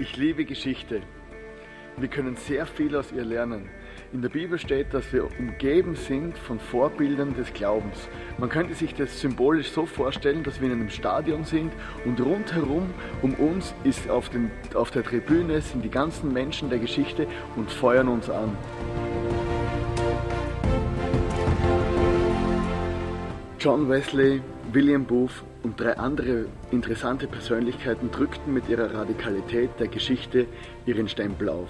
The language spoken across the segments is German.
Ich liebe Geschichte. Wir können sehr viel aus ihr lernen. In der Bibel steht, dass wir umgeben sind von Vorbildern des Glaubens. Man könnte sich das symbolisch so vorstellen, dass wir in einem Stadion sind und rundherum um uns ist auf, den, auf der Tribüne sind die ganzen Menschen der Geschichte und feuern uns an. John Wesley, William Booth und drei andere interessante Persönlichkeiten drückten mit ihrer Radikalität der Geschichte ihren Stempel auf.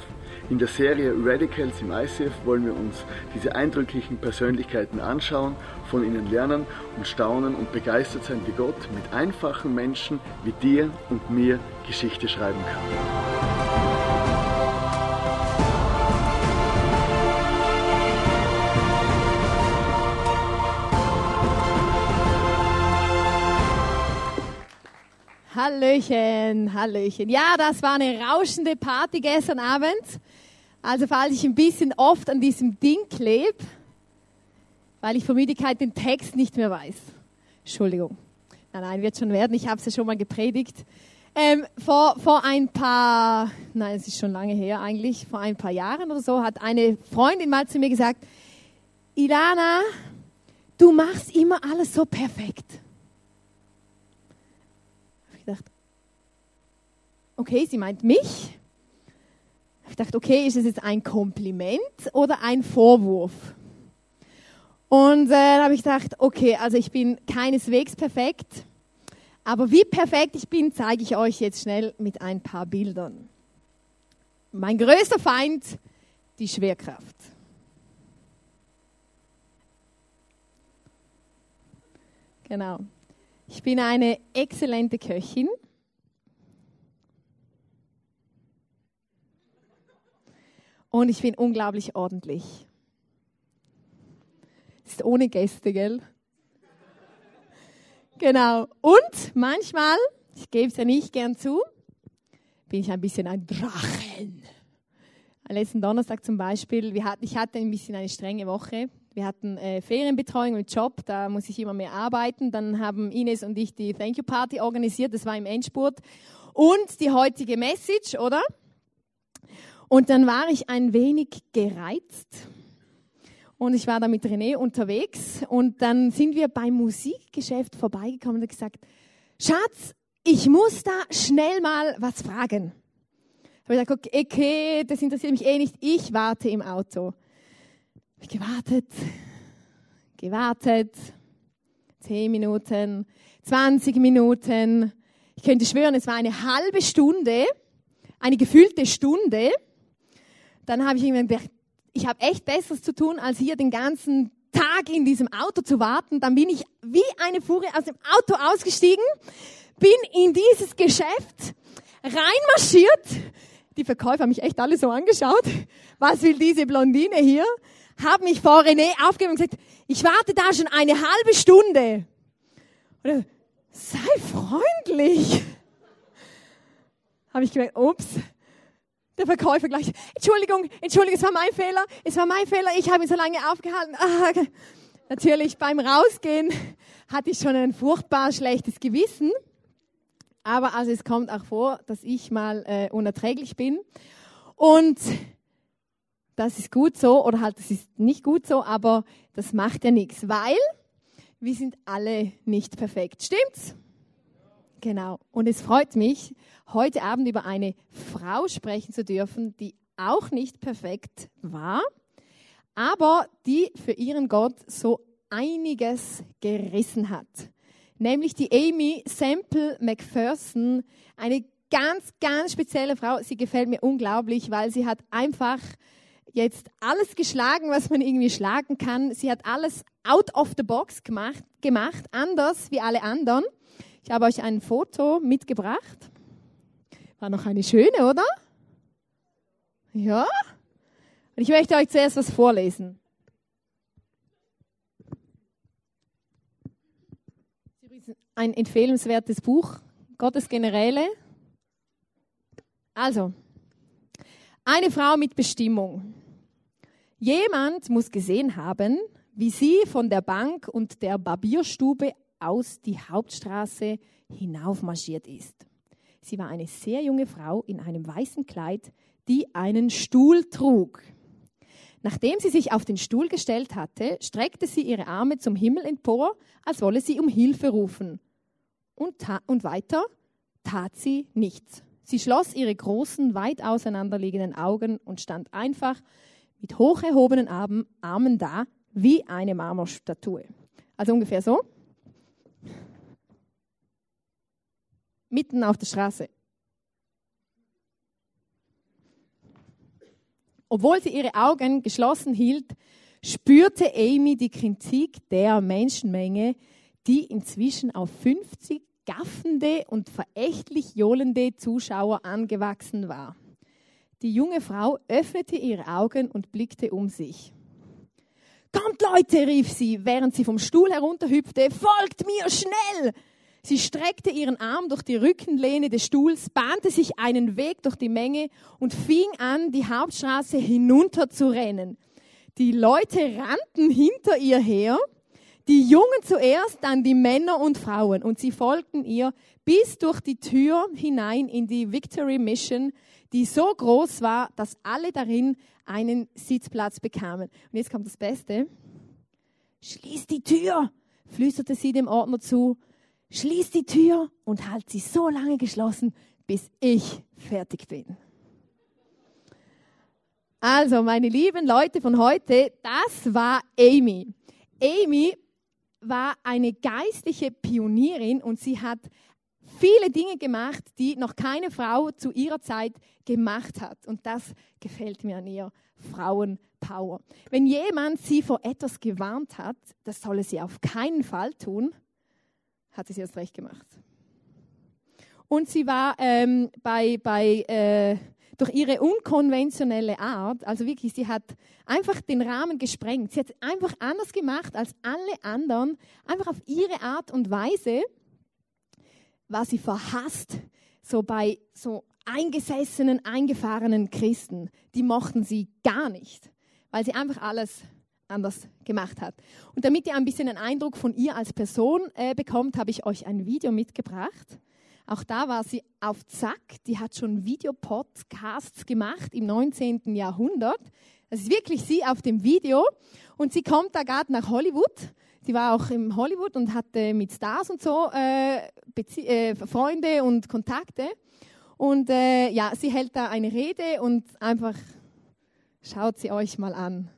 In der Serie Radicals im ICF wollen wir uns diese eindrücklichen Persönlichkeiten anschauen, von ihnen lernen und staunen und begeistert sein, wie Gott mit einfachen Menschen wie dir und mir Geschichte schreiben kann. Hallöchen, Hallöchen. Ja, das war eine rauschende Party gestern Abend. Also falls ich ein bisschen oft an diesem Ding klebe, weil ich vor Müdigkeit den Text nicht mehr weiß. Entschuldigung. Nein, nein, wird schon werden. Ich habe es ja schon mal gepredigt. Ähm, vor, vor ein paar, nein, es ist schon lange her eigentlich, vor ein paar Jahren oder so, hat eine Freundin mal zu mir gesagt, Ilana, du machst immer alles so perfekt. Ich dachte, okay, sie meint mich. Ich dachte, okay, ist es jetzt ein Kompliment oder ein Vorwurf? Und äh, dann habe ich gedacht, okay, also ich bin keineswegs perfekt, aber wie perfekt ich bin, zeige ich euch jetzt schnell mit ein paar Bildern. Mein größter Feind, die Schwerkraft. Genau. Ich bin eine exzellente Köchin. Und ich bin unglaublich ordentlich. Ist ohne Gäste, gell? Genau. Und manchmal, ich gebe es ja nicht gern zu, bin ich ein bisschen ein Drachen. Letzten Donnerstag zum Beispiel, hatten, ich hatte ein bisschen eine strenge Woche. Wir hatten äh, Ferienbetreuung im Job, da muss ich immer mehr arbeiten. Dann haben Ines und ich die Thank You Party organisiert, das war im Endspurt. Und die heutige Message, oder? Und dann war ich ein wenig gereizt. Und ich war da mit René unterwegs. Und dann sind wir beim Musikgeschäft vorbeigekommen und gesagt, Schatz, ich muss da schnell mal was fragen. Habe ich gesagt, okay, das interessiert mich eh nicht. Ich warte im Auto. Hab ich gewartet, gewartet. Zehn Minuten, 20 Minuten. Ich könnte schwören, es war eine halbe Stunde, eine gefühlte Stunde. Dann habe ich irgendwann gedacht, ich habe echt Besseres zu tun, als hier den ganzen Tag in diesem Auto zu warten. Dann bin ich wie eine Furie aus dem Auto ausgestiegen, bin in dieses Geschäft reinmarschiert. Die Verkäufer haben mich echt alle so angeschaut. Was will diese Blondine hier? Hab mich vor René aufgegeben und gesagt, ich warte da schon eine halbe Stunde. Oder, sei freundlich. Habe ich gemerkt, ups, der Verkäufer gleich, Entschuldigung, Entschuldigung, es war mein Fehler, es war mein Fehler, ich habe ihn so lange aufgehalten. Ah, natürlich beim Rausgehen hatte ich schon ein furchtbar schlechtes Gewissen. Aber also es kommt auch vor, dass ich mal äh, unerträglich bin. Und das ist gut so, oder halt, das ist nicht gut so, aber das macht ja nichts, weil wir sind alle nicht perfekt. Stimmt's? Genau. Und es freut mich, heute Abend über eine Frau sprechen zu dürfen, die auch nicht perfekt war, aber die für ihren Gott so einiges gerissen hat. Nämlich die Amy Semple McPherson, eine ganz, ganz spezielle Frau. Sie gefällt mir unglaublich, weil sie hat einfach jetzt alles geschlagen, was man irgendwie schlagen kann. Sie hat alles out of the box gemacht, gemacht anders wie alle anderen. Ich habe euch ein Foto mitgebracht. War noch eine schöne, oder? Ja? Und ich möchte euch zuerst was vorlesen. Ein empfehlenswertes Buch, Gottes Generäle. Also, eine Frau mit Bestimmung. Jemand muss gesehen haben, wie sie von der Bank und der Barbierstube aus die Hauptstraße hinaufmarschiert ist. Sie war eine sehr junge Frau in einem weißen Kleid, die einen Stuhl trug. Nachdem sie sich auf den Stuhl gestellt hatte, streckte sie ihre Arme zum Himmel empor, als wolle sie um Hilfe rufen. Und, und weiter tat sie nichts. Sie schloss ihre großen, weit auseinanderliegenden Augen und stand einfach mit hoch erhobenen Armen, Armen da, wie eine Marmorstatue. Also ungefähr so. Mitten auf der Straße. Obwohl sie ihre Augen geschlossen hielt, spürte Amy die Kritik der Menschenmenge, die inzwischen auf 50 gaffende und verächtlich johlende Zuschauer angewachsen war. Die junge Frau öffnete ihre Augen und blickte um sich. Kommt Leute, rief sie, während sie vom Stuhl herunterhüpfte, folgt mir schnell! Sie streckte ihren Arm durch die Rückenlehne des Stuhls, bahnte sich einen Weg durch die Menge und fing an, die Hauptstraße hinunter zu rennen. Die Leute rannten hinter ihr her, die Jungen zuerst, dann die Männer und Frauen, und sie folgten ihr bis durch die Tür hinein in die Victory Mission, die so groß war, dass alle darin einen Sitzplatz bekamen. Und jetzt kommt das Beste. Schließ die Tür, flüsterte sie dem Ordner zu schließ die Tür und halt sie so lange geschlossen, bis ich fertig bin. Also, meine lieben Leute von heute, das war Amy. Amy war eine geistliche Pionierin und sie hat viele Dinge gemacht, die noch keine Frau zu ihrer Zeit gemacht hat. Und das gefällt mir an ihr. Frauenpower. Wenn jemand sie vor etwas gewarnt hat, das solle sie auf keinen Fall tun, hat sie es jetzt recht gemacht. Und sie war ähm, bei, bei, äh, durch ihre unkonventionelle Art, also wirklich, sie hat einfach den Rahmen gesprengt. Sie hat einfach anders gemacht als alle anderen, einfach auf ihre Art und Weise war sie verhasst, so bei so eingesessenen, eingefahrenen Christen. Die mochten sie gar nicht, weil sie einfach alles anders gemacht hat. Und damit ihr ein bisschen einen Eindruck von ihr als Person äh, bekommt, habe ich euch ein Video mitgebracht. Auch da war sie auf Zack. Die hat schon Videopodcasts gemacht im 19. Jahrhundert. Das ist wirklich sie auf dem Video. Und sie kommt da gerade nach Hollywood. Sie war auch im Hollywood und hatte mit Stars und so äh, äh, Freunde und Kontakte. Und äh, ja, sie hält da eine Rede und einfach schaut sie euch mal an.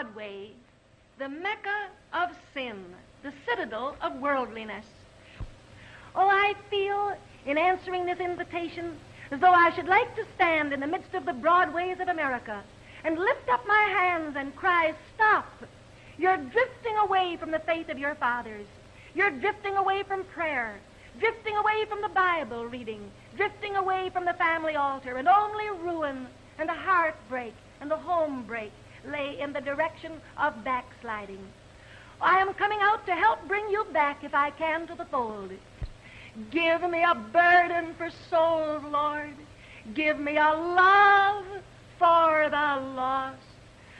Broadway, the mecca of sin, the citadel of worldliness. Oh, I feel in answering this invitation as though I should like to stand in the midst of the broadways of America and lift up my hands and cry, Stop! You're drifting away from the faith of your fathers. You're drifting away from prayer, drifting away from the Bible reading, drifting away from the family altar, and only ruin and a heartbreak and a home break lay in the direction of backsliding. I am coming out to help bring you back, if I can, to the fold. Give me a burden for souls, Lord. Give me a love for the lost.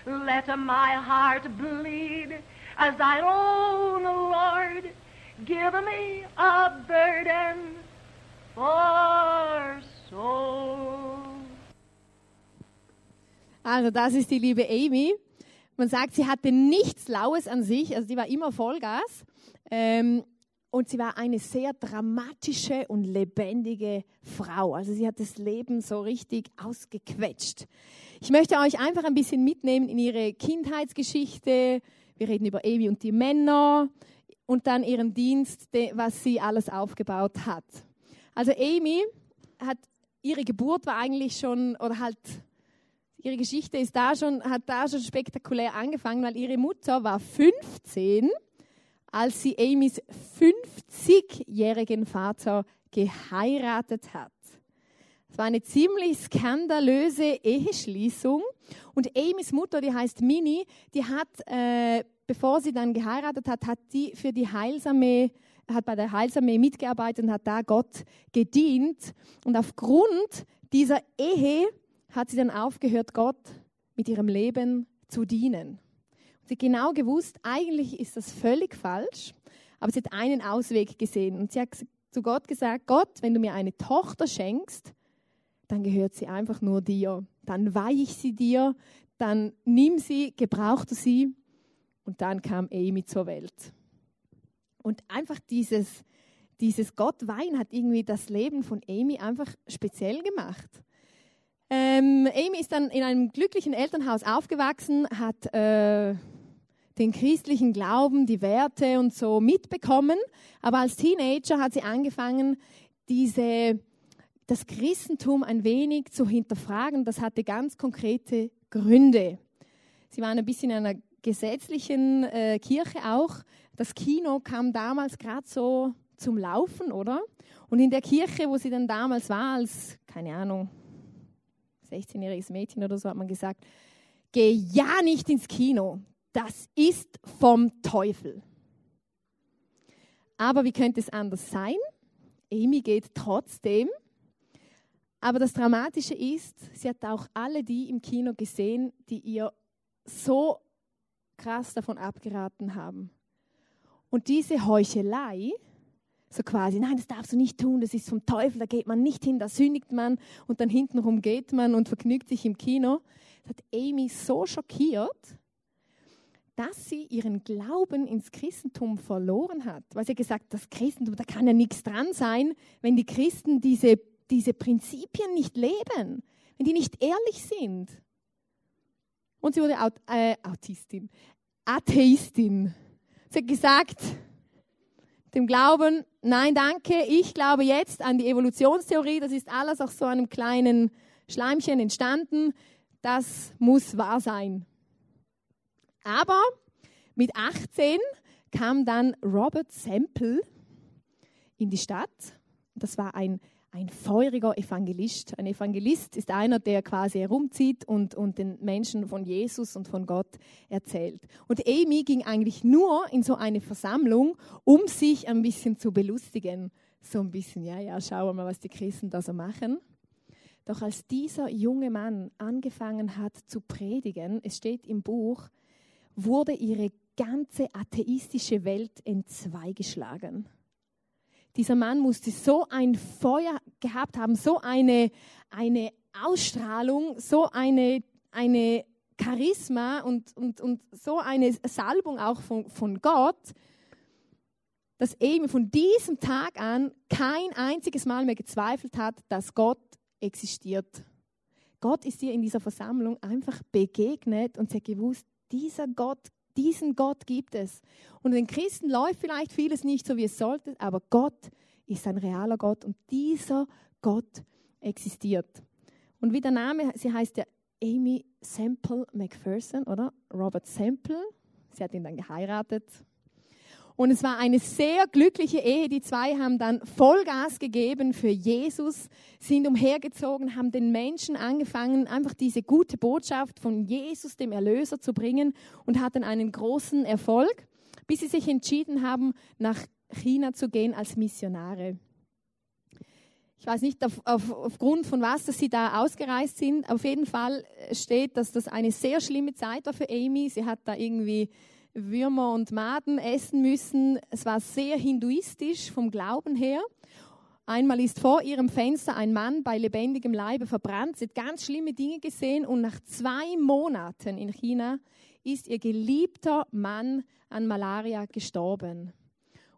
Let my heart bleed as thine own, Lord. Give me a burden for souls. Also das ist die liebe Amy. Man sagt, sie hatte nichts Laues an sich, also sie war immer Vollgas. Ähm, und sie war eine sehr dramatische und lebendige Frau. Also sie hat das Leben so richtig ausgequetscht. Ich möchte euch einfach ein bisschen mitnehmen in ihre Kindheitsgeschichte. Wir reden über Amy und die Männer und dann ihren Dienst, was sie alles aufgebaut hat. Also Amy hat ihre Geburt war eigentlich schon oder halt ihre Geschichte ist da schon, hat da schon spektakulär angefangen, weil ihre Mutter war 15, als sie Amys 50-jährigen Vater geheiratet hat. War eine ziemlich skandalöse Eheschließung. Und Amys Mutter, die heißt Minnie, die hat, äh, bevor sie dann geheiratet hat, hat die für die heilsame hat bei der Heilsarmee mitgearbeitet und hat da Gott gedient. Und aufgrund dieser Ehe hat sie dann aufgehört, Gott mit ihrem Leben zu dienen. Und sie hat genau gewusst, eigentlich ist das völlig falsch, aber sie hat einen Ausweg gesehen. Und sie hat zu Gott gesagt, Gott, wenn du mir eine Tochter schenkst, dann gehört sie einfach nur dir. Dann weihe ich sie dir, dann nimm sie, gebrauch du sie. Und dann kam Amy zur Welt. Und einfach dieses, dieses Gott weihen hat irgendwie das Leben von Amy einfach speziell gemacht. Ähm, Amy ist dann in einem glücklichen Elternhaus aufgewachsen, hat äh, den christlichen Glauben, die Werte und so mitbekommen. Aber als Teenager hat sie angefangen, diese, das Christentum ein wenig zu hinterfragen. Das hatte ganz konkrete Gründe. Sie waren ein bisschen in einer gesetzlichen äh, Kirche auch. Das Kino kam damals gerade so zum Laufen, oder? Und in der Kirche, wo sie dann damals war, als, keine Ahnung, 16-jähriges Mädchen oder so, hat man gesagt, geh ja nicht ins Kino. Das ist vom Teufel. Aber wie könnte es anders sein? Amy geht trotzdem. Aber das Dramatische ist, sie hat auch alle die im Kino gesehen, die ihr so krass davon abgeraten haben. Und diese Heuchelei, so quasi, nein, das darfst du nicht tun, das ist vom Teufel, da geht man nicht hin, da sündigt man und dann hintenrum geht man und vergnügt sich im Kino. Das hat Amy so schockiert, dass sie ihren Glauben ins Christentum verloren hat. Weil sie gesagt das Christentum, da kann ja nichts dran sein, wenn die Christen diese, diese Prinzipien nicht leben, wenn die nicht ehrlich sind. Und sie wurde Aut äh, Autistin, Atheistin. Sie hat gesagt, dem Glauben, nein, danke, ich glaube jetzt an die Evolutionstheorie, das ist alles aus so einem kleinen Schleimchen entstanden, das muss wahr sein. Aber mit 18 kam dann Robert Semple in die Stadt. Das war ein ein feuriger Evangelist. Ein Evangelist ist einer, der quasi herumzieht und, und den Menschen von Jesus und von Gott erzählt. Und Amy ging eigentlich nur in so eine Versammlung, um sich ein bisschen zu belustigen. So ein bisschen, ja, ja, schauen wir mal, was die Christen da so machen. Doch als dieser junge Mann angefangen hat zu predigen, es steht im Buch, wurde ihre ganze atheistische Welt entzweigeschlagen. Dieser Mann musste so ein Feuer gehabt haben, so eine, eine Ausstrahlung, so eine, eine Charisma und, und, und so eine Salbung auch von, von Gott, dass eben von diesem Tag an kein einziges Mal mehr gezweifelt hat, dass Gott existiert. Gott ist ihr in dieser Versammlung einfach begegnet und sie hat gewusst, dieser Gott diesen Gott gibt es. Und den Christen läuft vielleicht vieles nicht so, wie es sollte, aber Gott ist ein realer Gott und dieser Gott existiert. Und wie der Name, sie heißt ja Amy Semple McPherson, oder? Robert Semple. Sie hat ihn dann geheiratet. Und es war eine sehr glückliche Ehe. Die zwei haben dann Vollgas gegeben für Jesus, sind umhergezogen, haben den Menschen angefangen, einfach diese gute Botschaft von Jesus, dem Erlöser, zu bringen und hatten einen großen Erfolg, bis sie sich entschieden haben, nach China zu gehen als Missionare. Ich weiß nicht auf, auf, aufgrund von was, dass sie da ausgereist sind. Auf jeden Fall steht, dass das eine sehr schlimme Zeit war für Amy. Sie hat da irgendwie Würmer und Maden essen müssen. Es war sehr hinduistisch vom Glauben her. Einmal ist vor ihrem Fenster ein Mann bei lebendigem Leibe verbrannt. Sie hat ganz schlimme Dinge gesehen und nach zwei Monaten in China ist ihr geliebter Mann an Malaria gestorben.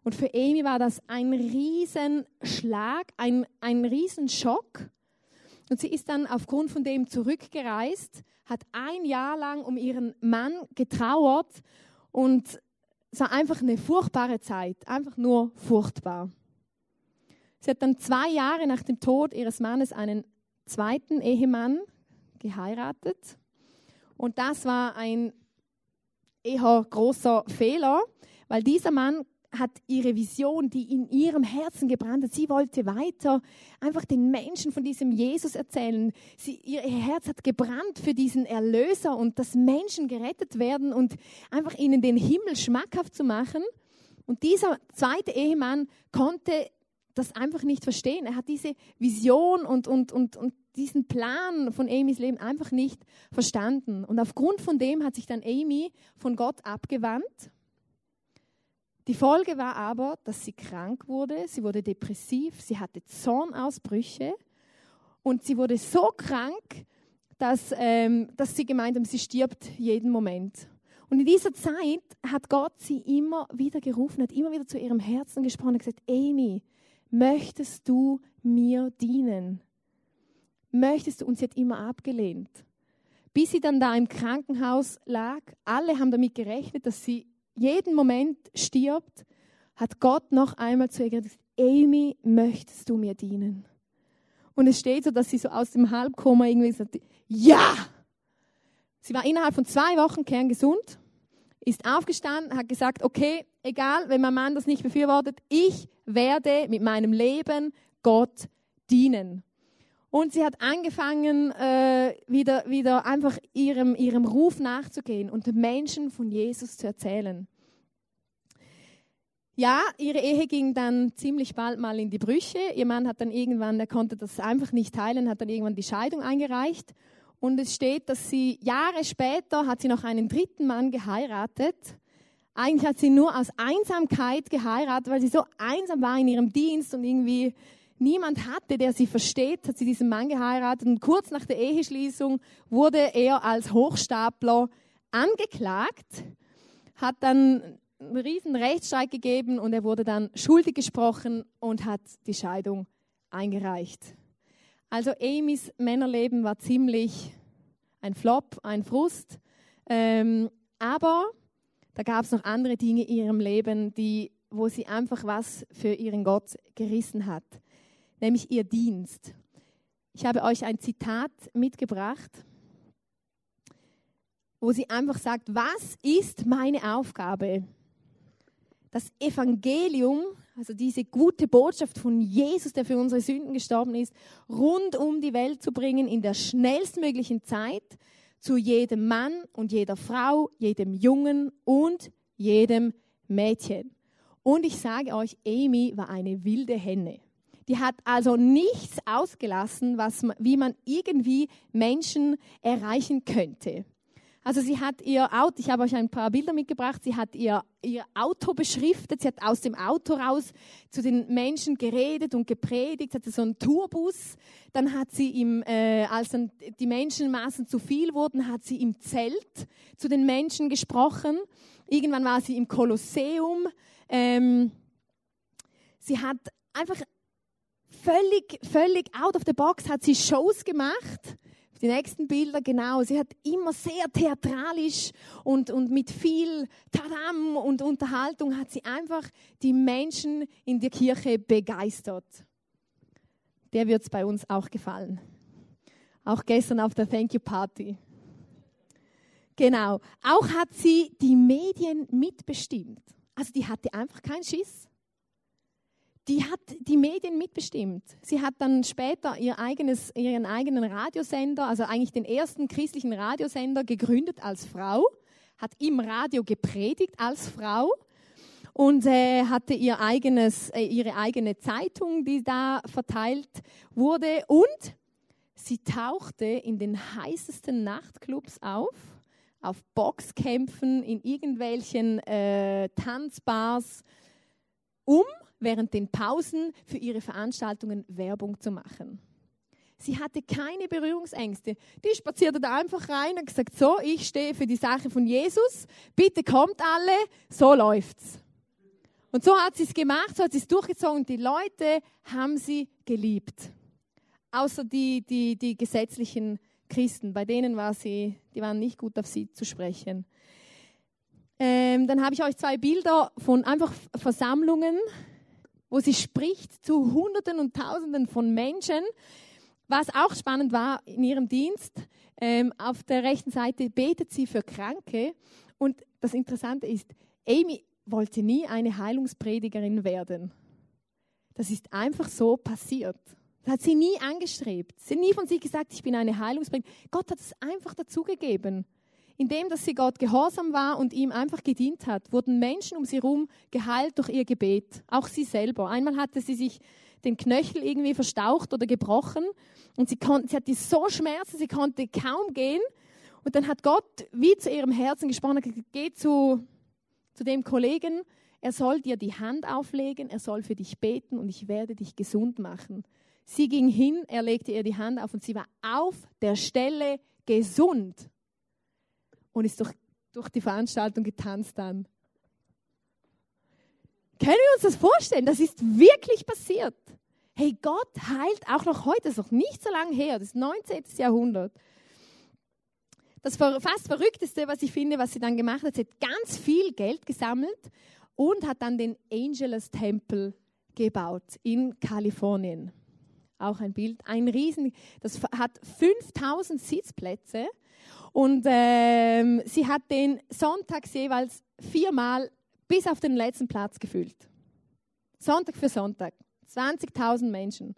Und für Amy war das ein Riesenschlag, ein, ein Riesenschock. Und sie ist dann aufgrund von dem zurückgereist, hat ein Jahr lang um ihren Mann getrauert und es war einfach eine furchtbare Zeit, einfach nur furchtbar. Sie hat dann zwei Jahre nach dem Tod ihres Mannes einen zweiten Ehemann geheiratet. Und das war ein eher großer Fehler, weil dieser Mann hat ihre Vision, die in ihrem Herzen gebrannt hat. Sie wollte weiter einfach den Menschen von diesem Jesus erzählen. Sie, ihr Herz hat gebrannt für diesen Erlöser und dass Menschen gerettet werden und einfach ihnen den Himmel schmackhaft zu machen. Und dieser zweite Ehemann konnte das einfach nicht verstehen. Er hat diese Vision und, und, und, und diesen Plan von Amys Leben einfach nicht verstanden. Und aufgrund von dem hat sich dann Amy von Gott abgewandt. Die Folge war aber, dass sie krank wurde, sie wurde depressiv, sie hatte Zornausbrüche und sie wurde so krank, dass, ähm, dass sie gemeint haben, sie stirbt jeden Moment. Und in dieser Zeit hat Gott sie immer wieder gerufen, hat immer wieder zu ihrem Herzen gesprochen und gesagt, Amy, möchtest du mir dienen? Möchtest du? Und sie hat immer abgelehnt. Bis sie dann da im Krankenhaus lag, alle haben damit gerechnet, dass sie jeden Moment stirbt, hat Gott noch einmal zu ihr gesagt, Amy, möchtest du mir dienen? Und es steht so, dass sie so aus dem Halbkoma irgendwie sagt, ja! Sie war innerhalb von zwei Wochen kerngesund, ist aufgestanden, hat gesagt, okay, egal, wenn mein Mann das nicht befürwortet, ich werde mit meinem Leben Gott dienen. Und sie hat angefangen, äh, wieder, wieder einfach ihrem, ihrem Ruf nachzugehen und den Menschen von Jesus zu erzählen. Ja, ihre Ehe ging dann ziemlich bald mal in die Brüche. Ihr Mann hat dann irgendwann, er konnte das einfach nicht teilen, hat dann irgendwann die Scheidung eingereicht. Und es steht, dass sie Jahre später hat sie noch einen dritten Mann geheiratet. Eigentlich hat sie nur aus Einsamkeit geheiratet, weil sie so einsam war in ihrem Dienst und irgendwie niemand hatte, der sie versteht, hat sie diesen Mann geheiratet. Und kurz nach der Eheschließung wurde er als Hochstapler angeklagt, hat dann einen riesen Rechtsstreit gegeben und er wurde dann schuldig gesprochen und hat die Scheidung eingereicht. Also Amys Männerleben war ziemlich ein Flop, ein Frust. Ähm, aber da gab es noch andere Dinge in ihrem Leben, die, wo sie einfach was für ihren Gott gerissen hat, nämlich ihr Dienst. Ich habe euch ein Zitat mitgebracht, wo sie einfach sagt, was ist meine Aufgabe? Das Evangelium also diese gute Botschaft von Jesus, der für unsere Sünden gestorben ist, rund um die Welt zu bringen in der schnellstmöglichen Zeit zu jedem Mann und jeder Frau, jedem Jungen und jedem Mädchen. Und ich sage euch, Amy war eine wilde Henne. Die hat also nichts ausgelassen, was, wie man irgendwie Menschen erreichen könnte. Also sie hat ihr Auto, ich habe euch ein paar Bilder mitgebracht, sie hat ihr, ihr Auto beschriftet, sie hat aus dem Auto raus zu den Menschen geredet und gepredigt, hatte so einen Tourbus. Dann hat sie, im, äh, als dann die Menschenmassen zu viel wurden, hat sie im Zelt zu den Menschen gesprochen. Irgendwann war sie im Kolosseum. Ähm, sie hat einfach völlig, völlig out of the box, hat sie Shows gemacht die nächsten Bilder, genau. Sie hat immer sehr theatralisch und, und mit viel Tadam und Unterhaltung hat sie einfach die Menschen in der Kirche begeistert. Der wird es bei uns auch gefallen. Auch gestern auf der Thank You Party. Genau. Auch hat sie die Medien mitbestimmt. Also die hatte einfach keinen Schiss die hat die Medien mitbestimmt. Sie hat dann später ihr eigenes, ihren eigenen Radiosender, also eigentlich den ersten christlichen Radiosender gegründet als Frau, hat im Radio gepredigt als Frau und äh, hatte ihr eigenes, äh, ihre eigene Zeitung, die da verteilt wurde und sie tauchte in den heißesten Nachtclubs auf, auf Boxkämpfen, in irgendwelchen äh, Tanzbars, um während den Pausen für ihre Veranstaltungen Werbung zu machen. Sie hatte keine Berührungsängste. Die spazierte da einfach rein und gesagt, so, ich stehe für die Sache von Jesus, bitte kommt alle, so läuft's. Und so hat sie es gemacht, so hat sie es durchgezogen und die Leute haben sie geliebt. Außer die, die, die gesetzlichen Christen, bei denen war sie, die waren nicht gut auf sie zu sprechen. Ähm, dann habe ich euch zwei Bilder von einfach Versammlungen wo sie spricht zu Hunderten und Tausenden von Menschen. Was auch spannend war in ihrem Dienst, ähm, auf der rechten Seite betet sie für Kranke. Und das Interessante ist, Amy wollte nie eine Heilungspredigerin werden. Das ist einfach so passiert. Das hat sie nie angestrebt. Sie hat nie von sich gesagt, ich bin eine Heilungspredigerin. Gott hat es einfach dazugegeben. Indem dass sie Gott gehorsam war und ihm einfach gedient hat, wurden Menschen um sie herum geheilt durch ihr Gebet. Auch sie selber. Einmal hatte sie sich den Knöchel irgendwie verstaucht oder gebrochen und sie, konnte, sie hatte so Schmerzen, sie konnte kaum gehen. Und dann hat Gott wie zu ihrem Herzen gesprochen, geh zu, zu dem Kollegen, er soll dir die Hand auflegen, er soll für dich beten und ich werde dich gesund machen. Sie ging hin, er legte ihr die Hand auf und sie war auf der Stelle gesund und ist durch, durch die Veranstaltung getanzt dann. Können wir uns das vorstellen? Das ist wirklich passiert. Hey, Gott heilt auch noch heute, das ist noch nicht so lange her, das ist 19. Jahrhundert. Das fast Verrückteste, was ich finde, was sie dann gemacht hat, sie hat ganz viel Geld gesammelt und hat dann den Angelus Tempel gebaut in Kalifornien. Auch ein Bild, ein riesen, das hat 5000 Sitzplätze und ähm, sie hat den sonntags jeweils viermal bis auf den letzten Platz gefüllt. Sonntag für Sonntag. 20.000 Menschen.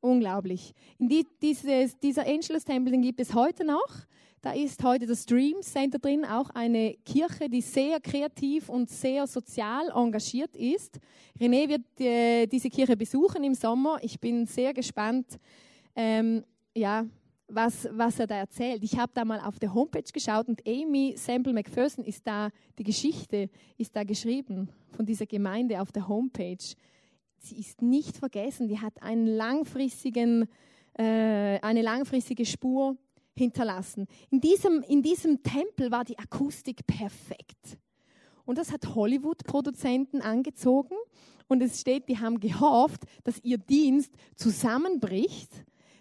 Unglaublich. In die, dieses, dieser Angelus Tempel, den gibt es heute noch. Da ist heute das Dream Center drin, auch eine Kirche, die sehr kreativ und sehr sozial engagiert ist. René wird äh, diese Kirche besuchen im Sommer. Ich bin sehr gespannt, ähm, ja, was, was er da erzählt. Ich habe da mal auf der Homepage geschaut und Amy Sample McPherson ist da, die Geschichte ist da geschrieben von dieser Gemeinde auf der Homepage. Sie ist nicht vergessen, die hat einen langfristigen, äh, eine langfristige Spur hinterlassen. In diesem, in diesem Tempel war die Akustik perfekt. Und das hat Hollywood-Produzenten angezogen. Und es steht, die haben gehofft, dass ihr Dienst zusammenbricht,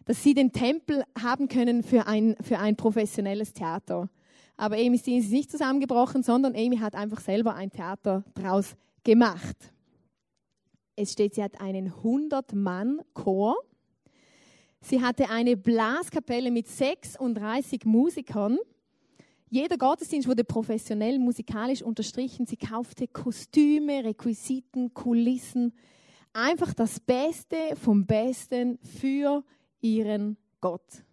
dass sie den Tempel haben können für ein, für ein professionelles Theater. Aber Dienst ist nicht zusammengebrochen, sondern Amy hat einfach selber ein Theater draus gemacht. Es steht, sie hat einen 100-Mann-Chor Sie hatte eine Blaskapelle mit 36 Musikern. Jeder Gottesdienst wurde professionell musikalisch unterstrichen. Sie kaufte Kostüme, Requisiten, Kulissen. Einfach das Beste vom Besten für ihren Gott.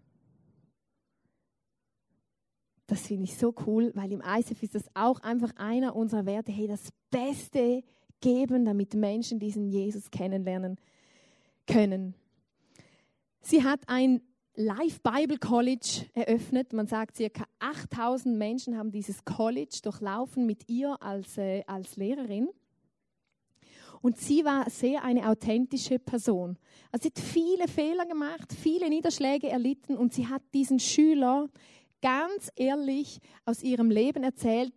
Das finde ich so cool, weil im ISF ist das auch einfach einer unserer Werte. Hey, das Beste geben, damit Menschen diesen Jesus kennenlernen können. Sie hat ein Live Bible College eröffnet. Man sagt, circa 8000 Menschen haben dieses College durchlaufen mit ihr als, äh, als Lehrerin. Und sie war sehr eine authentische Person. Also sie hat viele Fehler gemacht, viele Niederschläge erlitten und sie hat diesen Schüler ganz ehrlich aus ihrem Leben erzählt,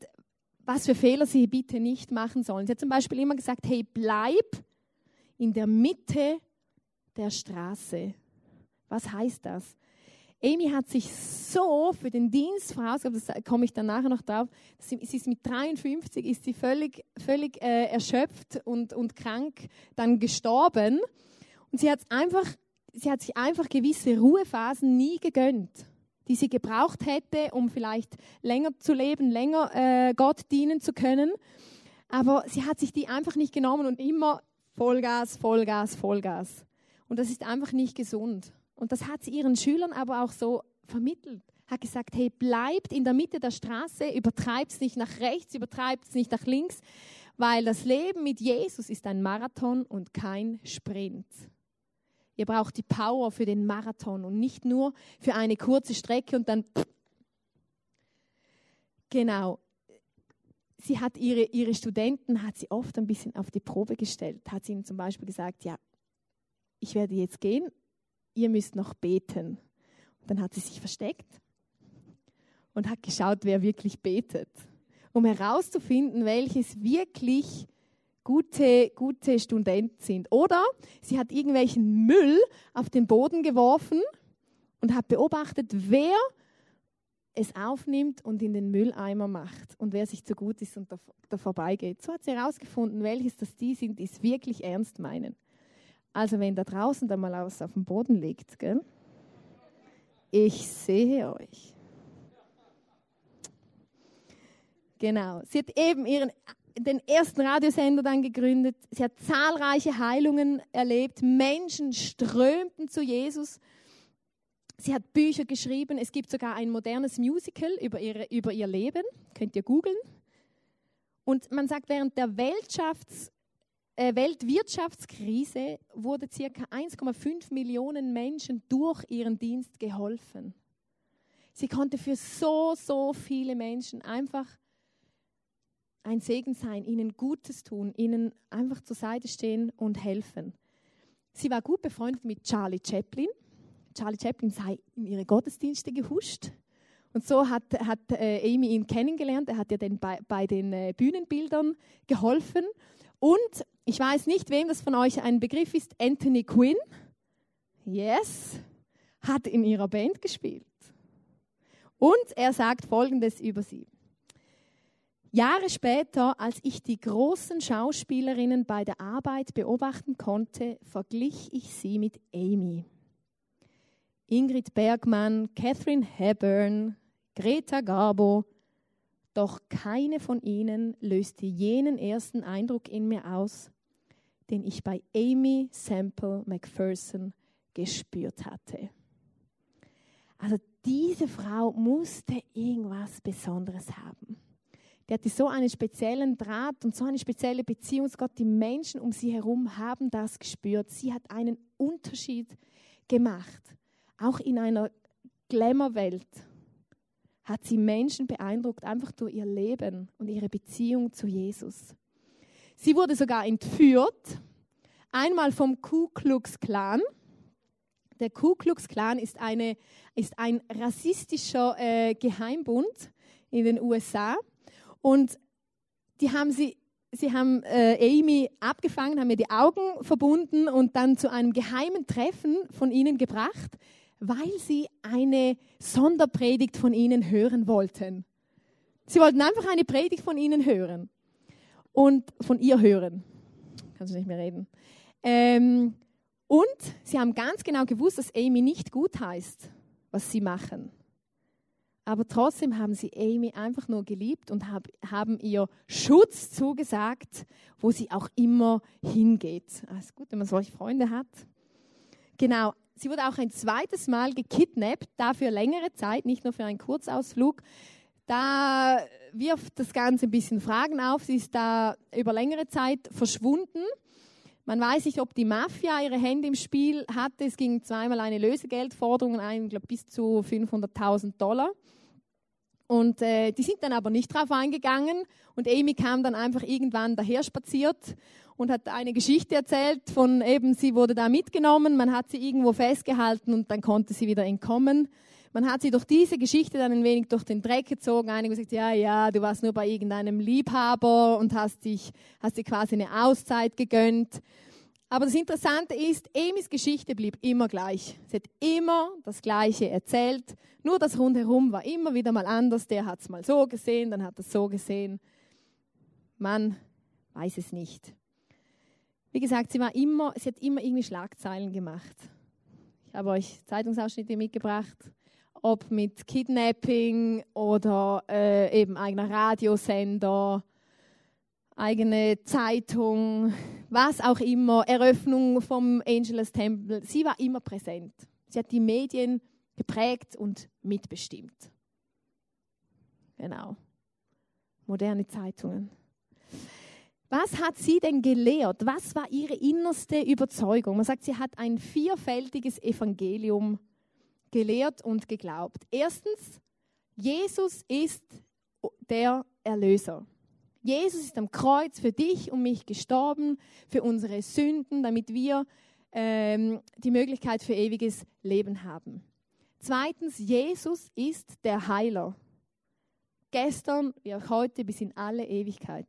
was für Fehler sie bitte nicht machen sollen. Sie hat zum Beispiel immer gesagt, hey, bleib in der Mitte der Straße. Was heißt das? Amy hat sich so für den Dienst vorausgebracht, das komme ich dann nachher noch drauf, sie, sie ist mit 53, ist sie völlig, völlig äh, erschöpft und, und krank dann gestorben. Und sie hat, einfach, sie hat sich einfach gewisse Ruhephasen nie gegönnt, die sie gebraucht hätte, um vielleicht länger zu leben, länger äh, Gott dienen zu können. Aber sie hat sich die einfach nicht genommen und immer Vollgas, Vollgas, Vollgas. Und das ist einfach nicht gesund. Und das hat sie ihren Schülern aber auch so vermittelt. Hat gesagt, hey, bleibt in der Mitte der Straße, übertreibt es nicht nach rechts, übertreibt es nicht nach links, weil das Leben mit Jesus ist ein Marathon und kein Sprint. Ihr braucht die Power für den Marathon und nicht nur für eine kurze Strecke und dann. Genau. Sie hat ihre, ihre Studenten hat sie oft ein bisschen auf die Probe gestellt. Hat sie ihnen zum Beispiel gesagt, ja, ich werde jetzt gehen, ihr müsst noch beten. Und dann hat sie sich versteckt und hat geschaut, wer wirklich betet, um herauszufinden, welches wirklich gute, gute Studenten sind. Oder sie hat irgendwelchen Müll auf den Boden geworfen und hat beobachtet, wer es aufnimmt und in den Mülleimer macht und wer sich zu gut ist und da, da vorbeigeht. So hat sie herausgefunden, welches das die sind, die es wirklich ernst meinen. Also wenn da draußen da mal was auf dem Boden liegt, gell? ich sehe euch. Genau. Sie hat eben ihren, den ersten Radiosender dann gegründet. Sie hat zahlreiche Heilungen erlebt. Menschen strömten zu Jesus. Sie hat Bücher geschrieben. Es gibt sogar ein modernes Musical über, ihre, über ihr Leben. Könnt ihr googeln. Und man sagt, während der Weltschafts, Weltwirtschaftskrise wurde ca. 1,5 Millionen Menschen durch ihren Dienst geholfen. Sie konnte für so, so viele Menschen einfach ein Segen sein, ihnen Gutes tun, ihnen einfach zur Seite stehen und helfen. Sie war gut befreundet mit Charlie Chaplin. Charlie Chaplin sei in ihre Gottesdienste gehuscht. Und so hat, hat äh, Amy ihn kennengelernt. Er hat ihr dann bei, bei den äh, Bühnenbildern geholfen. Und ich weiß nicht, wem das von euch ein Begriff ist. Anthony Quinn, yes, hat in ihrer Band gespielt. Und er sagt Folgendes über sie. Jahre später, als ich die großen Schauspielerinnen bei der Arbeit beobachten konnte, verglich ich sie mit Amy. Ingrid Bergmann, Catherine Hepburn, Greta Garbo, doch keine von ihnen löste jenen ersten Eindruck in mir aus, den ich bei Amy Semple McPherson gespürt hatte. Also diese Frau musste irgendwas Besonderes haben. Die hatte so einen speziellen Draht und so eine spezielle Beziehung zu Gott. Die Menschen um sie herum haben das gespürt. Sie hat einen Unterschied gemacht. Auch in einer Glamour-Welt hat sie Menschen beeindruckt, einfach durch ihr Leben und ihre Beziehung zu Jesus. Sie wurde sogar entführt, einmal vom Ku Klux Klan. Der Ku Klux Klan ist, eine, ist ein rassistischer äh, Geheimbund in den USA. Und die haben sie, sie haben äh, Amy abgefangen, haben ihr die Augen verbunden und dann zu einem geheimen Treffen von ihnen gebracht, weil sie eine Sonderpredigt von ihnen hören wollten. Sie wollten einfach eine Predigt von ihnen hören und von ihr hören. Kannst du nicht mehr reden. Ähm, und sie haben ganz genau gewusst, dass Amy nicht gut heißt, was sie machen. Aber trotzdem haben sie Amy einfach nur geliebt und hab, haben ihr Schutz zugesagt, wo sie auch immer hingeht. Ist gut, wenn man solche Freunde hat. Genau, sie wurde auch ein zweites Mal gekidnappt, dafür längere Zeit, nicht nur für einen Kurzausflug. Da wirft das Ganze ein bisschen Fragen auf. Sie ist da über längere Zeit verschwunden. Man weiß nicht, ob die Mafia ihre Hände im Spiel hatte. Es ging zweimal eine Lösegeldforderung ein, glaube bis zu 500.000 Dollar. Und äh, die sind dann aber nicht drauf eingegangen. Und Amy kam dann einfach irgendwann daher spaziert und hat eine Geschichte erzählt von eben, sie wurde da mitgenommen, man hat sie irgendwo festgehalten und dann konnte sie wieder entkommen. Man hat sie durch diese Geschichte dann ein wenig durch den Dreck gezogen. Einige gesagt, ja, ja, du warst nur bei irgendeinem Liebhaber und hast dich, hast dir quasi eine Auszeit gegönnt. Aber das Interessante ist, Amy's Geschichte blieb immer gleich. Sie hat immer das Gleiche erzählt. Nur das Rundherum war immer wieder mal anders. Der hat es mal so gesehen, dann hat er es so gesehen. Man weiß es nicht. Wie gesagt, sie, war immer, sie hat immer irgendwie Schlagzeilen gemacht. Ich habe euch Zeitungsausschnitte mitgebracht ob mit Kidnapping oder äh, eben eigener Radiosender, eigene Zeitung, was auch immer, Eröffnung vom Angelus Tempel. Sie war immer präsent. Sie hat die Medien geprägt und mitbestimmt. Genau. Moderne Zeitungen. Was hat sie denn gelehrt? Was war ihre innerste Überzeugung? Man sagt, sie hat ein vielfältiges Evangelium gelehrt und geglaubt. Erstens, Jesus ist der Erlöser. Jesus ist am Kreuz für dich und mich gestorben, für unsere Sünden, damit wir ähm, die Möglichkeit für ewiges Leben haben. Zweitens, Jesus ist der Heiler. Gestern wie auch heute bis in alle Ewigkeit.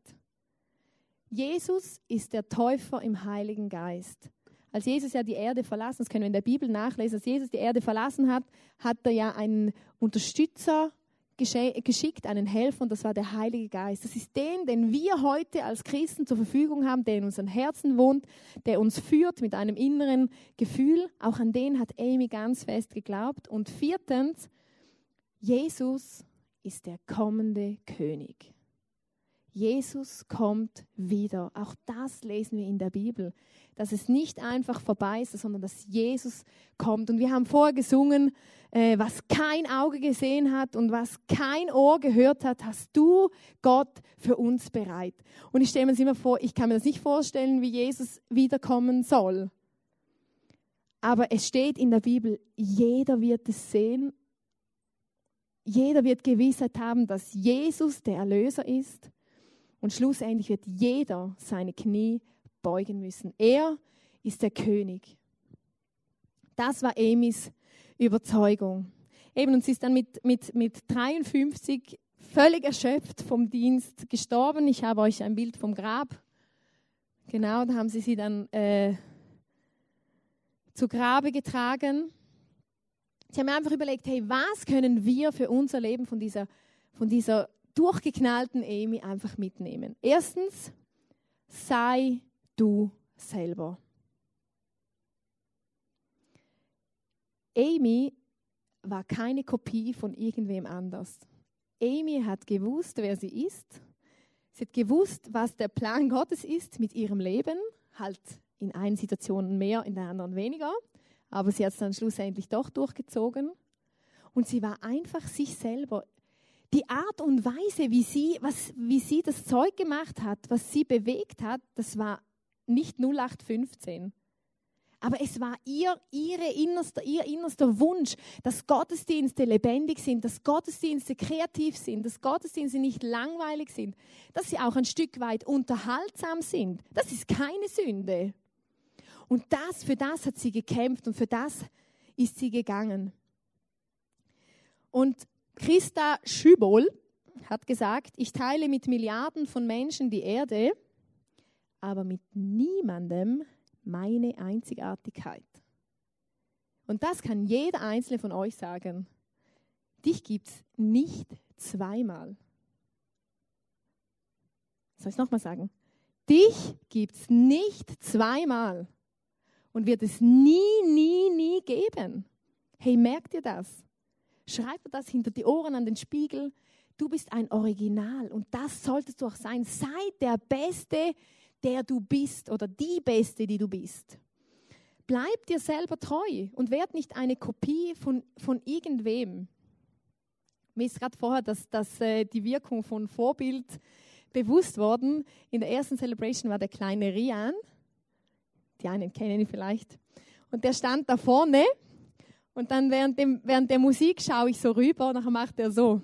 Jesus ist der Täufer im Heiligen Geist. Als Jesus ja die Erde verlassen, das können wir in der Bibel nachlesen, als Jesus die Erde verlassen hat, hat er ja einen Unterstützer geschickt, einen Helfer, und das war der Heilige Geist. Das ist den, den wir heute als Christen zur Verfügung haben, der in unseren Herzen wohnt, der uns führt mit einem inneren Gefühl. Auch an den hat Amy ganz fest geglaubt. Und viertens, Jesus ist der kommende König. Jesus kommt wieder. Auch das lesen wir in der Bibel, dass es nicht einfach vorbei ist, sondern dass Jesus kommt. Und wir haben vorher gesungen, äh, was kein Auge gesehen hat und was kein Ohr gehört hat, hast du Gott für uns bereit. Und ich stelle mir das immer vor, ich kann mir das nicht vorstellen, wie Jesus wiederkommen soll. Aber es steht in der Bibel, jeder wird es sehen. Jeder wird Gewissheit haben, dass Jesus der Erlöser ist. Und schlussendlich wird jeder seine Knie beugen müssen. Er ist der König. Das war Amy's Überzeugung. Eben, und sie ist dann mit, mit, mit 53 völlig erschöpft vom Dienst gestorben. Ich habe euch ein Bild vom Grab. Genau, da haben sie sie dann äh, zu Grabe getragen. Ich habe mir einfach überlegt, hey, was können wir für unser Leben von dieser, von dieser durchgeknallten Amy einfach mitnehmen? Erstens, sei du selber. Amy war keine Kopie von irgendwem anders. Amy hat gewusst, wer sie ist. Sie hat gewusst, was der Plan Gottes ist mit ihrem Leben, halt in einen Situationen mehr, in der anderen weniger. Aber sie hat es dann schlussendlich doch durchgezogen. Und sie war einfach sich selber. Die Art und Weise, wie sie, was, wie sie das Zeug gemacht hat, was sie bewegt hat, das war nicht 0815. Aber es war ihr, ihre innerster, ihr innerster Wunsch, dass Gottesdienste lebendig sind, dass Gottesdienste kreativ sind, dass Gottesdienste nicht langweilig sind, dass sie auch ein Stück weit unterhaltsam sind. Das ist keine Sünde. Und das, für das hat sie gekämpft und für das ist sie gegangen. Und Christa Schübol hat gesagt, ich teile mit Milliarden von Menschen die Erde, aber mit niemandem meine Einzigartigkeit. Und das kann jeder einzelne von euch sagen. Dich gibt es nicht zweimal. Soll ich es nochmal sagen? Dich gibt es nicht zweimal und wird es nie, nie, nie geben. Hey, merkt ihr das? Schreibt das hinter die Ohren an den Spiegel. Du bist ein Original und das solltest du auch sein. Sei der Beste, der du bist oder die Beste, die du bist. Bleib dir selber treu und werd nicht eine Kopie von, von irgendwem. Mir ist gerade vorher dass, dass, äh, die Wirkung von Vorbild bewusst worden. In der ersten Celebration war der kleine Rian die einen kennen ihn vielleicht. Und der stand da vorne und dann während, dem, während der Musik schaue ich so rüber und dann macht er so.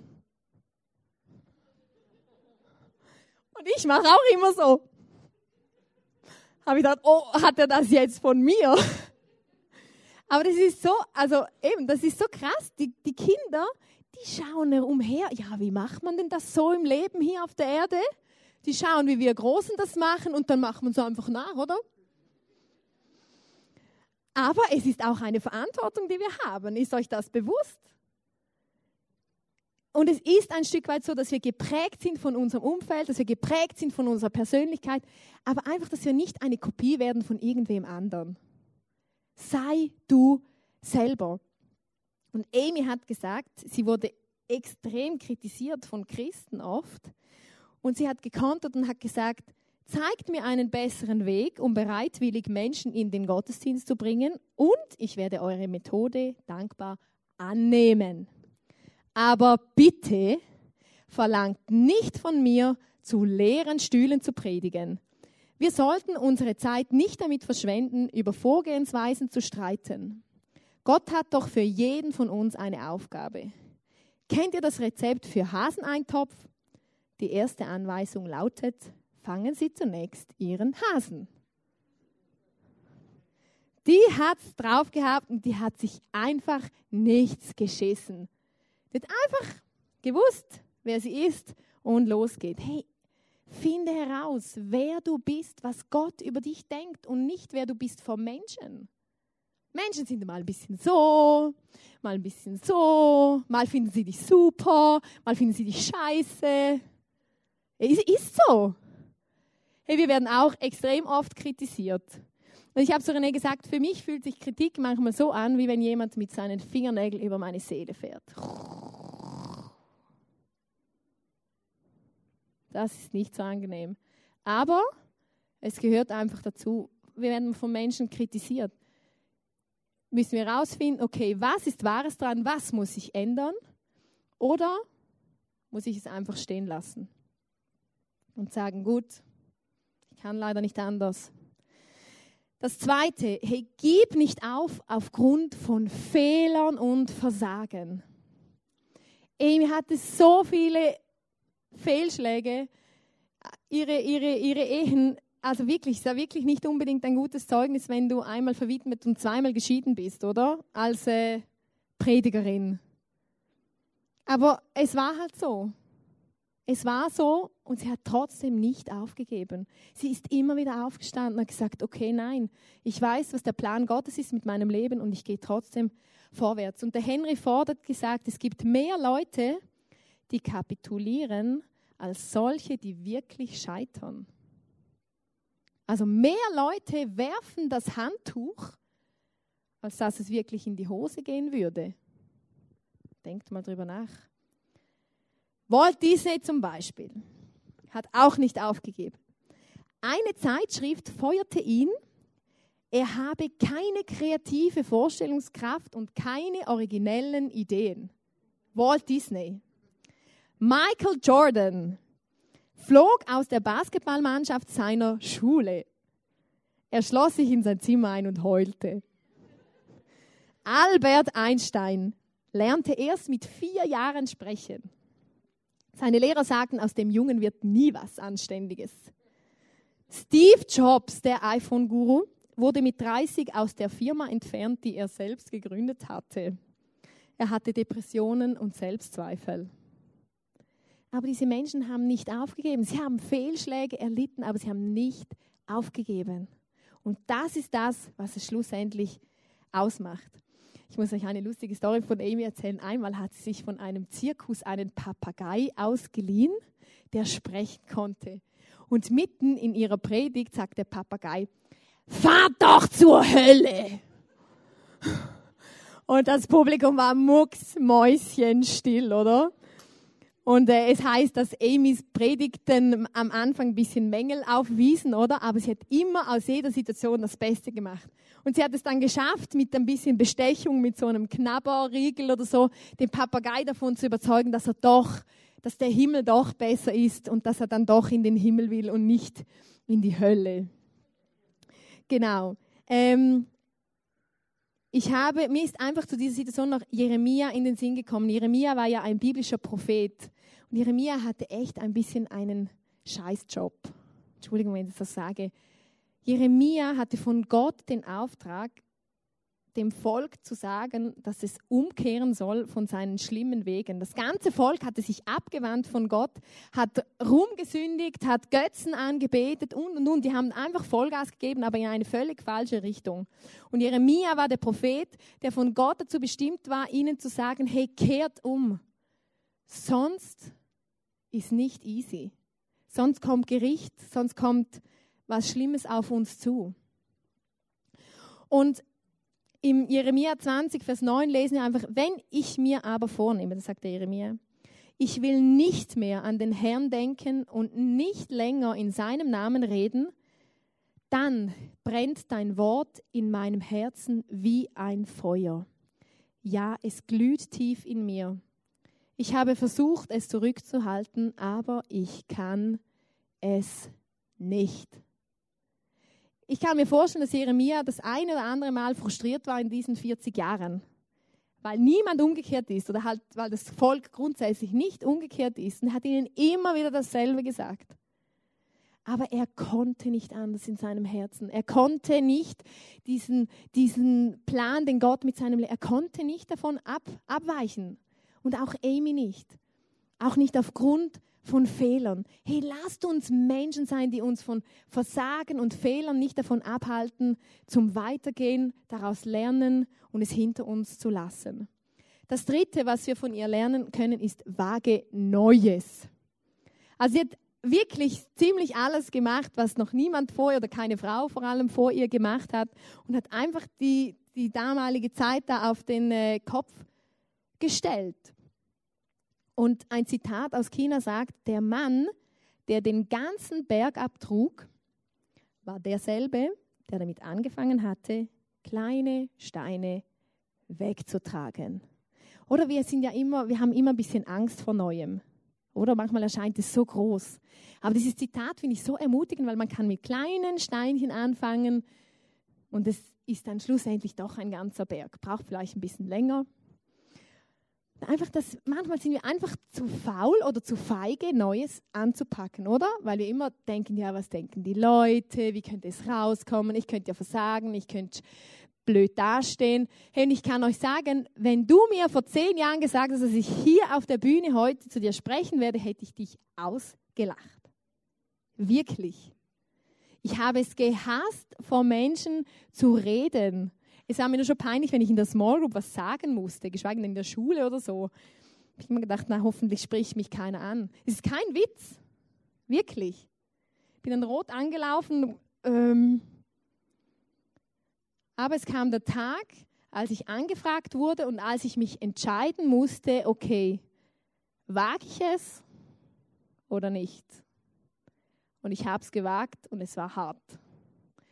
Und ich mache auch immer so. Habe ich gedacht, oh, hat er das jetzt von mir? Aber das ist so, also eben, das ist so krass. Die, die Kinder, die schauen umher. Ja, wie macht man denn das so im Leben hier auf der Erde? Die schauen, wie wir Großen das machen und dann macht man so einfach nach, oder? Aber es ist auch eine Verantwortung, die wir haben. Ist euch das bewusst? Und es ist ein Stück weit so, dass wir geprägt sind von unserem Umfeld, dass wir geprägt sind von unserer Persönlichkeit, aber einfach, dass wir nicht eine Kopie werden von irgendwem anderen. Sei du selber. Und Amy hat gesagt, sie wurde extrem kritisiert von Christen oft. Und sie hat gekontert und hat gesagt, zeigt mir einen besseren Weg, um bereitwillig Menschen in den Gottesdienst zu bringen und ich werde eure Methode dankbar annehmen. Aber bitte verlangt nicht von mir, zu leeren Stühlen zu predigen. Wir sollten unsere Zeit nicht damit verschwenden, über Vorgehensweisen zu streiten. Gott hat doch für jeden von uns eine Aufgabe. Kennt ihr das Rezept für Haseneintopf? Die erste Anweisung lautet, fangen Sie zunächst Ihren Hasen. Die hat es drauf gehabt und die hat sich einfach nichts geschissen. Die hat einfach gewusst, wer sie ist und losgeht. Hey, finde heraus, wer du bist, was Gott über dich denkt und nicht, wer du bist vor Menschen. Menschen sind mal ein bisschen so, mal ein bisschen so, mal finden sie dich super, mal finden sie dich scheiße. Es ist so. Hey, wir werden auch extrem oft kritisiert. Und ich habe zu René gesagt, für mich fühlt sich Kritik manchmal so an, wie wenn jemand mit seinen Fingernägeln über meine Seele fährt. Das ist nicht so angenehm. Aber es gehört einfach dazu. Wir werden von Menschen kritisiert. Müssen wir herausfinden, okay, was ist Wahres dran, was muss ich ändern? Oder muss ich es einfach stehen lassen und sagen, gut, kann leider nicht anders. Das zweite, hey, gib nicht auf aufgrund von Fehlern und Versagen. Amy hatte so viele Fehlschläge, ihre, ihre, ihre Ehen, also wirklich, es ist ja wirklich nicht unbedingt ein gutes Zeugnis, wenn du einmal verwitmet und zweimal geschieden bist, oder? Als äh, Predigerin. Aber es war halt so. Es war so und sie hat trotzdem nicht aufgegeben. Sie ist immer wieder aufgestanden und hat gesagt, okay, nein, ich weiß, was der Plan Gottes ist mit meinem Leben und ich gehe trotzdem vorwärts. Und der Henry Ford hat gesagt, es gibt mehr Leute, die kapitulieren, als solche, die wirklich scheitern. Also mehr Leute werfen das Handtuch, als dass es wirklich in die Hose gehen würde. Denkt mal drüber nach. Walt Disney zum Beispiel hat auch nicht aufgegeben. Eine Zeitschrift feuerte ihn, er habe keine kreative Vorstellungskraft und keine originellen Ideen. Walt Disney. Michael Jordan flog aus der Basketballmannschaft seiner Schule. Er schloss sich in sein Zimmer ein und heulte. Albert Einstein lernte erst mit vier Jahren sprechen. Seine Lehrer sagten, aus dem Jungen wird nie was Anständiges. Steve Jobs, der iPhone-Guru, wurde mit 30 aus der Firma entfernt, die er selbst gegründet hatte. Er hatte Depressionen und Selbstzweifel. Aber diese Menschen haben nicht aufgegeben. Sie haben Fehlschläge erlitten, aber sie haben nicht aufgegeben. Und das ist das, was es schlussendlich ausmacht. Ich muss euch eine lustige Story von Amy erzählen. Einmal hat sie sich von einem Zirkus einen Papagei ausgeliehen, der sprechen konnte. Und mitten in ihrer Predigt sagt der Papagei, fahrt doch zur Hölle. Und das Publikum war mucksmäuschenstill, oder? Und äh, es heißt, dass Amys Predigten am Anfang ein bisschen Mängel aufwiesen, oder? Aber sie hat immer aus jeder Situation das Beste gemacht. Und sie hat es dann geschafft, mit ein bisschen Bestechung, mit so einem Knabberriegel oder so, den Papagei davon zu überzeugen, dass er doch, dass der Himmel doch besser ist und dass er dann doch in den Himmel will und nicht in die Hölle. Genau. Ähm, ich habe, mir ist einfach zu dieser Situation noch Jeremia in den Sinn gekommen. Jeremia war ja ein biblischer Prophet. Jeremia hatte echt ein bisschen einen Scheißjob. Entschuldigung, wenn ich das sage. Jeremia hatte von Gott den Auftrag, dem Volk zu sagen, dass es umkehren soll von seinen schlimmen Wegen. Das ganze Volk hatte sich abgewandt von Gott, hat rumgesündigt, hat Götzen angebetet und und und. Die haben einfach Vollgas gegeben, aber in eine völlig falsche Richtung. Und Jeremia war der Prophet, der von Gott dazu bestimmt war, ihnen zu sagen: Hey, kehrt um. Sonst ist nicht easy. Sonst kommt Gericht, sonst kommt was Schlimmes auf uns zu. Und im Jeremia 20, Vers 9 lesen wir einfach, wenn ich mir aber vornehme, das sagt der Jeremia, ich will nicht mehr an den Herrn denken und nicht länger in seinem Namen reden, dann brennt dein Wort in meinem Herzen wie ein Feuer. Ja, es glüht tief in mir. Ich habe versucht, es zurückzuhalten, aber ich kann es nicht. Ich kann mir vorstellen, dass Jeremia das eine oder andere Mal frustriert war in diesen 40 Jahren, weil niemand umgekehrt ist oder halt, weil das Volk grundsätzlich nicht umgekehrt ist und hat ihnen immer wieder dasselbe gesagt. Aber er konnte nicht anders in seinem Herzen. Er konnte nicht diesen, diesen Plan, den Gott mit seinem Leben, er konnte nicht davon ab, abweichen. Und auch Amy nicht. Auch nicht aufgrund von Fehlern. Hey, lasst uns Menschen sein, die uns von Versagen und Fehlern nicht davon abhalten, zum Weitergehen, daraus lernen und es hinter uns zu lassen. Das Dritte, was wir von ihr lernen können, ist wage Neues. Also sie hat wirklich ziemlich alles gemacht, was noch niemand vor ihr oder keine Frau vor allem vor ihr gemacht hat und hat einfach die, die damalige Zeit da auf den äh, Kopf gestellt. Und ein Zitat aus China sagt, der Mann, der den ganzen Berg abtrug, war derselbe, der damit angefangen hatte, kleine Steine wegzutragen. Oder wir sind ja immer, wir haben immer ein bisschen Angst vor Neuem. Oder manchmal erscheint es so groß. Aber dieses Zitat finde ich so ermutigend, weil man kann mit kleinen Steinchen anfangen und es ist dann schlussendlich doch ein ganzer Berg. Braucht vielleicht ein bisschen länger. Einfach das, manchmal sind wir einfach zu faul oder zu feige, Neues anzupacken, oder? Weil wir immer denken, ja, was denken die Leute? Wie könnte es rauskommen? Ich könnte ja versagen, ich könnte blöd dastehen. Hey, und ich kann euch sagen, wenn du mir vor zehn Jahren gesagt hast, dass ich hier auf der Bühne heute zu dir sprechen werde, hätte ich dich ausgelacht. Wirklich. Ich habe es gehasst, vor Menschen zu reden. Es war mir nur schon peinlich, wenn ich in der Small Group was sagen musste, geschweige denn in der Schule oder so. Ich habe mir gedacht, na, hoffentlich spricht mich keiner an. Es ist kein Witz. Wirklich. Ich bin dann rot angelaufen. Ähm, aber es kam der Tag, als ich angefragt wurde und als ich mich entscheiden musste, okay, wage ich es oder nicht? Und ich habe es gewagt und es war hart.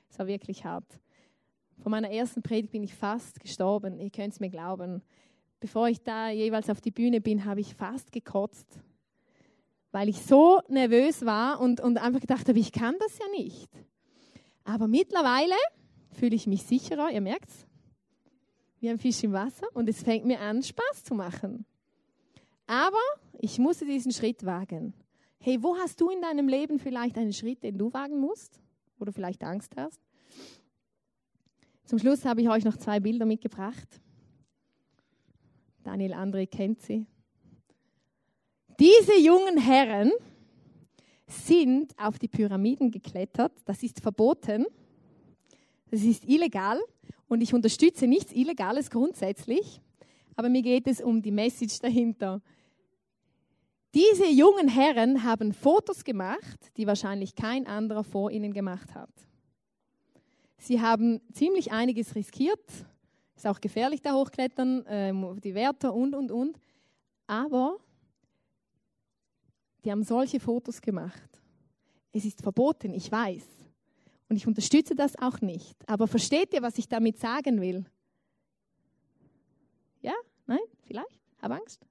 Es war wirklich hart. Von meiner ersten Predigt bin ich fast gestorben. Ihr könnt es mir glauben. Bevor ich da jeweils auf die Bühne bin, habe ich fast gekotzt, weil ich so nervös war und, und einfach gedacht habe, ich kann das ja nicht. Aber mittlerweile fühle ich mich sicherer, ihr merkt es, wie ein Fisch im Wasser und es fängt mir an, Spaß zu machen. Aber ich musste diesen Schritt wagen. Hey, wo hast du in deinem Leben vielleicht einen Schritt, den du wagen musst, wo du vielleicht Angst hast? Zum Schluss habe ich euch noch zwei Bilder mitgebracht. Daniel André kennt sie. Diese jungen Herren sind auf die Pyramiden geklettert. Das ist verboten. Das ist illegal und ich unterstütze nichts Illegales grundsätzlich, aber mir geht es um die Message dahinter. Diese jungen Herren haben Fotos gemacht, die wahrscheinlich kein anderer vor ihnen gemacht hat. Sie haben ziemlich einiges riskiert. Ist auch gefährlich da hochklettern, äh, die Wärter und, und, und. Aber die haben solche Fotos gemacht. Es ist verboten, ich weiß. Und ich unterstütze das auch nicht. Aber versteht ihr, was ich damit sagen will? Ja? Nein? Vielleicht? Hab Angst?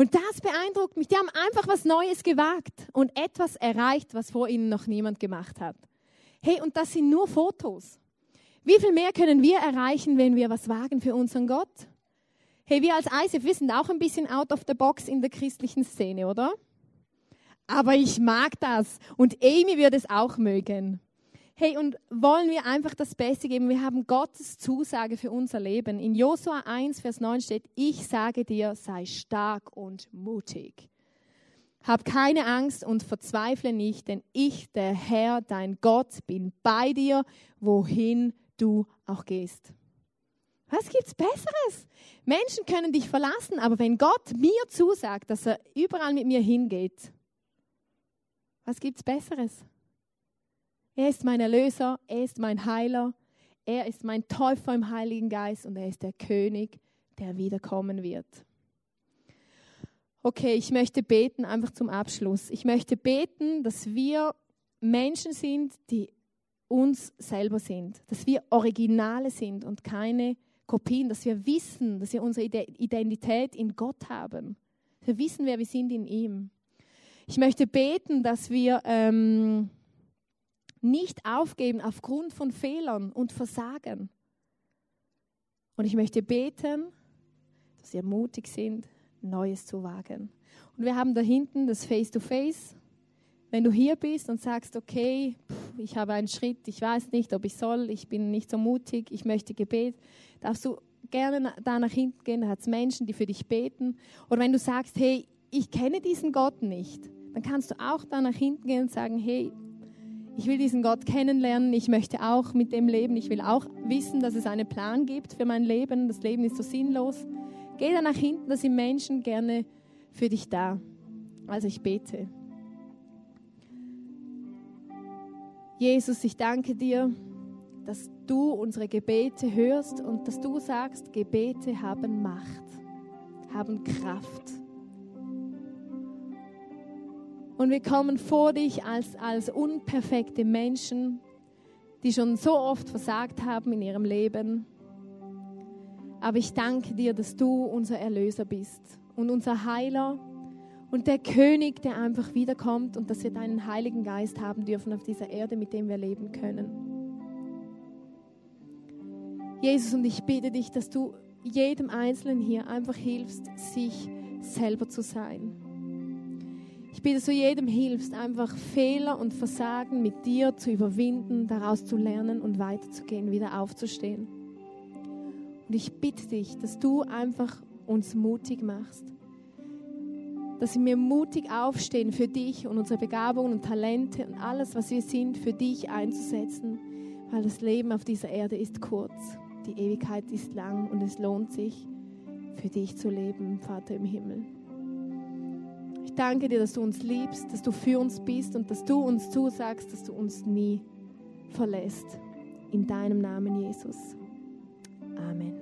Und das beeindruckt mich. Die haben einfach was Neues gewagt und etwas erreicht, was vor ihnen noch niemand gemacht hat. Hey, und das sind nur Fotos. Wie viel mehr können wir erreichen, wenn wir was wagen für unseren Gott? Hey, wir als ISF, wir sind auch ein bisschen out of the box in der christlichen Szene, oder? aber ich mag das und Amy wird es auch mögen. Hey, und wollen wir einfach das Beste geben? Wir haben Gottes Zusage für unser Leben. In Josua 1, Vers 9 steht, ich sage dir, sei stark und mutig. Hab keine Angst und verzweifle nicht, denn ich, der Herr, dein Gott, bin bei dir, wohin du auch gehst. Was gibt's Besseres? Menschen können dich verlassen, aber wenn Gott mir zusagt, dass er überall mit mir hingeht, was gibt es Besseres? Er ist mein Erlöser, er ist mein Heiler, er ist mein Täufer im Heiligen Geist und er ist der König, der wiederkommen wird. Okay, ich möchte beten einfach zum Abschluss. Ich möchte beten, dass wir Menschen sind, die uns selber sind, dass wir Originale sind und keine Kopien, dass wir wissen, dass wir unsere Identität in Gott haben. Wir wissen, wer wir sind in ihm. Ich möchte beten, dass wir ähm, nicht aufgeben aufgrund von Fehlern und Versagen. Und ich möchte beten, dass wir mutig sind, Neues zu wagen. Und wir haben da hinten das Face-to-Face. -face. Wenn du hier bist und sagst, okay, ich habe einen Schritt, ich weiß nicht, ob ich soll, ich bin nicht so mutig, ich möchte Gebet, darfst du gerne da nach hinten gehen, da hat es Menschen, die für dich beten. Oder wenn du sagst, hey, ich kenne diesen Gott nicht, dann kannst du auch da nach hinten gehen und sagen, hey, ich will diesen Gott kennenlernen, ich möchte auch mit dem leben, ich will auch wissen, dass es einen Plan gibt für mein Leben, das Leben ist so sinnlos. Geh da nach hinten, da sind Menschen gerne für dich da. Also ich bete. Jesus, ich danke dir, dass du unsere Gebete hörst und dass du sagst, Gebete haben Macht, haben Kraft. Und wir kommen vor dich als, als unperfekte Menschen, die schon so oft versagt haben in ihrem Leben. Aber ich danke dir, dass du unser Erlöser bist und unser Heiler und der König, der einfach wiederkommt und dass wir deinen Heiligen Geist haben dürfen auf dieser Erde, mit dem wir leben können. Jesus, und ich bitte dich, dass du jedem Einzelnen hier einfach hilfst, sich selber zu sein. Ich bitte, dass du jedem hilfst, einfach Fehler und Versagen mit dir zu überwinden, daraus zu lernen und weiterzugehen, wieder aufzustehen. Und ich bitte dich, dass du einfach uns mutig machst. Dass wir mutig aufstehen für dich und unsere Begabungen und Talente und alles, was wir sind, für dich einzusetzen, weil das Leben auf dieser Erde ist kurz, die Ewigkeit ist lang und es lohnt sich, für dich zu leben, Vater im Himmel. Ich danke dir, dass du uns liebst, dass du für uns bist und dass du uns zusagst, dass du uns nie verlässt. In deinem Namen, Jesus. Amen.